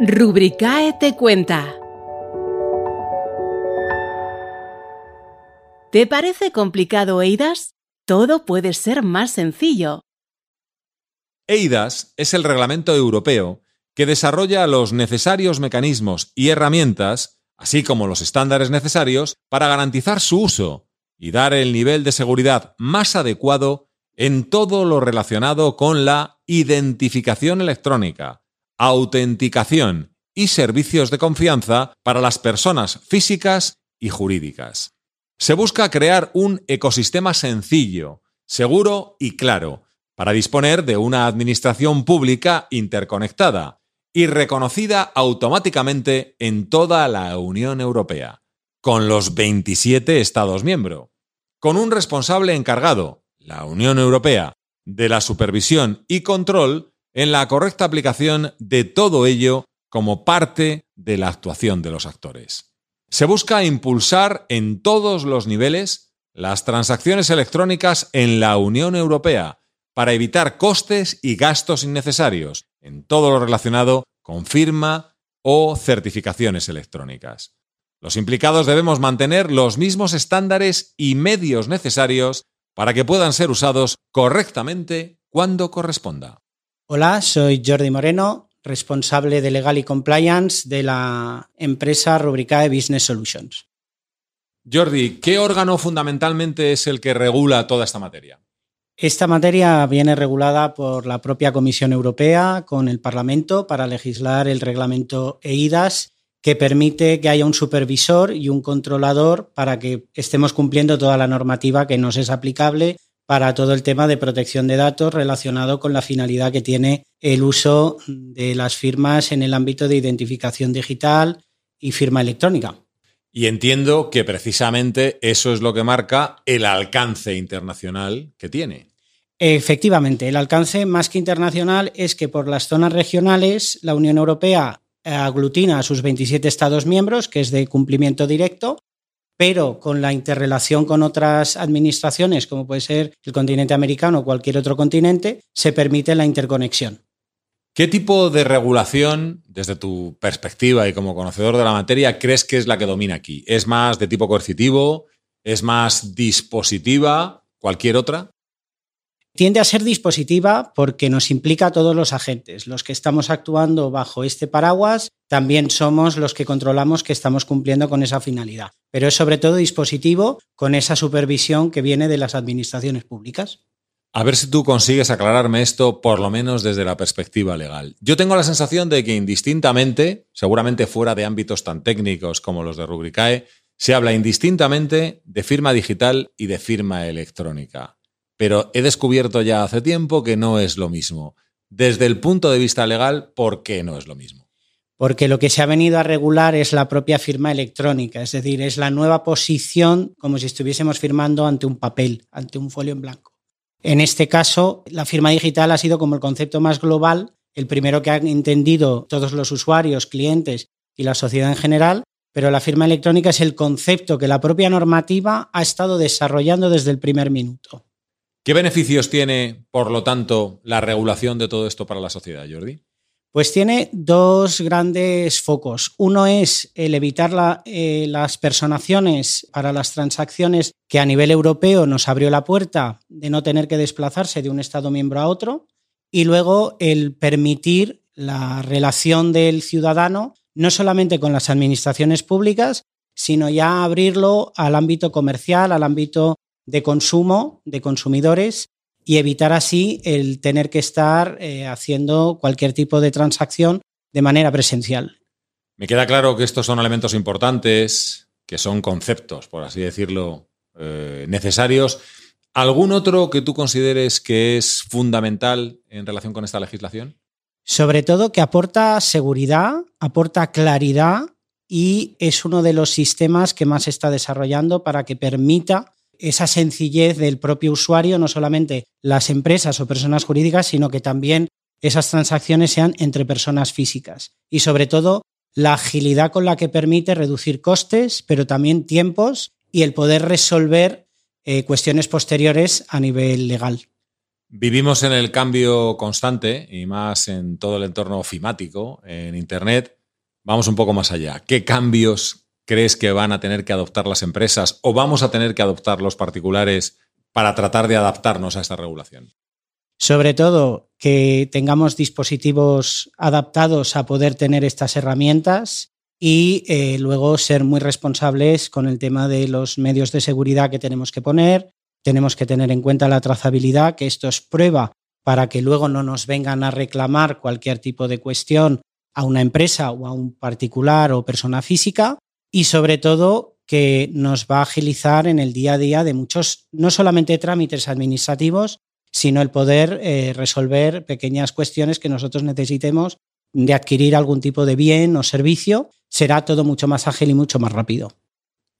Rubricae te cuenta. ¿Te parece complicado, Eidas? Todo puede ser más sencillo. EIDAS es el reglamento europeo que desarrolla los necesarios mecanismos y herramientas, así como los estándares necesarios, para garantizar su uso y dar el nivel de seguridad más adecuado en todo lo relacionado con la identificación electrónica, autenticación y servicios de confianza para las personas físicas y jurídicas. Se busca crear un ecosistema sencillo, seguro y claro para disponer de una administración pública interconectada y reconocida automáticamente en toda la Unión Europea, con los 27 Estados miembros, con un responsable encargado, la Unión Europea, de la supervisión y control en la correcta aplicación de todo ello como parte de la actuación de los actores. Se busca impulsar en todos los niveles las transacciones electrónicas en la Unión Europea para evitar costes y gastos innecesarios en todo lo relacionado con firma o certificaciones electrónicas. Los implicados debemos mantener los mismos estándares y medios necesarios para que puedan ser usados correctamente cuando corresponda. Hola, soy Jordi Moreno, responsable de Legal y Compliance de la empresa Rubricae Business Solutions. Jordi, ¿qué órgano fundamentalmente es el que regula toda esta materia? Esta materia viene regulada por la propia Comisión Europea con el Parlamento para legislar el reglamento EIDAS que permite que haya un supervisor y un controlador para que estemos cumpliendo toda la normativa que nos es aplicable para todo el tema de protección de datos relacionado con la finalidad que tiene el uso de las firmas en el ámbito de identificación digital y firma electrónica. Y entiendo que precisamente eso es lo que marca el alcance internacional que tiene. Efectivamente, el alcance más que internacional es que por las zonas regionales la Unión Europea aglutina a sus 27 Estados miembros, que es de cumplimiento directo, pero con la interrelación con otras administraciones, como puede ser el continente americano o cualquier otro continente, se permite la interconexión. ¿Qué tipo de regulación, desde tu perspectiva y como conocedor de la materia, crees que es la que domina aquí? ¿Es más de tipo coercitivo? ¿Es más dispositiva? ¿Cualquier otra? Tiende a ser dispositiva porque nos implica a todos los agentes. Los que estamos actuando bajo este paraguas también somos los que controlamos que estamos cumpliendo con esa finalidad. Pero es sobre todo dispositivo con esa supervisión que viene de las administraciones públicas. A ver si tú consigues aclararme esto, por lo menos desde la perspectiva legal. Yo tengo la sensación de que indistintamente, seguramente fuera de ámbitos tan técnicos como los de Rubricae, se habla indistintamente de firma digital y de firma electrónica. Pero he descubierto ya hace tiempo que no es lo mismo. Desde el punto de vista legal, ¿por qué no es lo mismo? Porque lo que se ha venido a regular es la propia firma electrónica, es decir, es la nueva posición como si estuviésemos firmando ante un papel, ante un folio en blanco. En este caso, la firma digital ha sido como el concepto más global, el primero que han entendido todos los usuarios, clientes y la sociedad en general, pero la firma electrónica es el concepto que la propia normativa ha estado desarrollando desde el primer minuto. ¿Qué beneficios tiene, por lo tanto, la regulación de todo esto para la sociedad, Jordi? Pues tiene dos grandes focos. Uno es el evitar eh, las personaciones para las transacciones que a nivel europeo nos abrió la puerta de no tener que desplazarse de un Estado miembro a otro. Y luego el permitir la relación del ciudadano no solamente con las administraciones públicas, sino ya abrirlo al ámbito comercial, al ámbito de consumo, de consumidores, y evitar así el tener que estar eh, haciendo cualquier tipo de transacción de manera presencial. Me queda claro que estos son elementos importantes, que son conceptos, por así decirlo, eh, necesarios. ¿Algún otro que tú consideres que es fundamental en relación con esta legislación? Sobre todo que aporta seguridad, aporta claridad y es uno de los sistemas que más se está desarrollando para que permita esa sencillez del propio usuario, no solamente las empresas o personas jurídicas, sino que también esas transacciones sean entre personas físicas. Y sobre todo, la agilidad con la que permite reducir costes, pero también tiempos y el poder resolver eh, cuestiones posteriores a nivel legal. Vivimos en el cambio constante y más en todo el entorno ofimático, en Internet. Vamos un poco más allá. ¿Qué cambios crees que van a tener que adoptar las empresas o vamos a tener que adoptar los particulares para tratar de adaptarnos a esta regulación? Sobre todo que tengamos dispositivos adaptados a poder tener estas herramientas y eh, luego ser muy responsables con el tema de los medios de seguridad que tenemos que poner. Tenemos que tener en cuenta la trazabilidad, que esto es prueba para que luego no nos vengan a reclamar cualquier tipo de cuestión a una empresa o a un particular o persona física. Y sobre todo que nos va a agilizar en el día a día de muchos, no solamente trámites administrativos, sino el poder eh, resolver pequeñas cuestiones que nosotros necesitemos de adquirir algún tipo de bien o servicio, será todo mucho más ágil y mucho más rápido.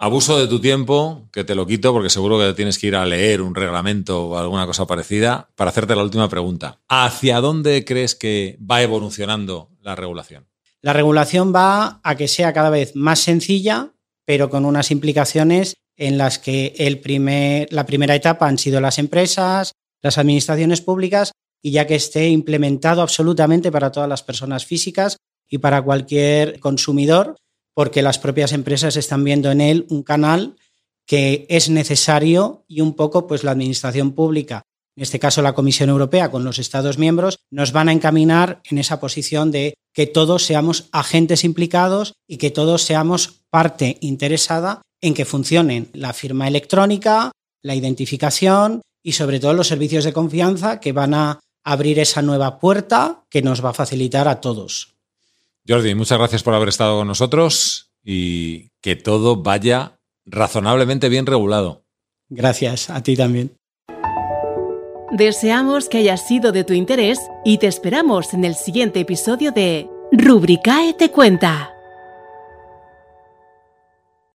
Abuso de tu tiempo, que te lo quito porque seguro que tienes que ir a leer un reglamento o alguna cosa parecida, para hacerte la última pregunta. ¿Hacia dónde crees que va evolucionando la regulación? La regulación va a que sea cada vez más sencilla, pero con unas implicaciones en las que el primer, la primera etapa han sido las empresas, las administraciones públicas y ya que esté implementado absolutamente para todas las personas físicas y para cualquier consumidor, porque las propias empresas están viendo en él un canal que es necesario y un poco pues la administración pública, en este caso la Comisión Europea con los Estados miembros, nos van a encaminar en esa posición de que todos seamos agentes implicados y que todos seamos parte interesada en que funcionen la firma electrónica, la identificación y sobre todo los servicios de confianza que van a abrir esa nueva puerta que nos va a facilitar a todos. Jordi, muchas gracias por haber estado con nosotros y que todo vaya razonablemente bien regulado. Gracias, a ti también. Deseamos que haya sido de tu interés y te esperamos en el siguiente episodio de Rubricae te cuenta.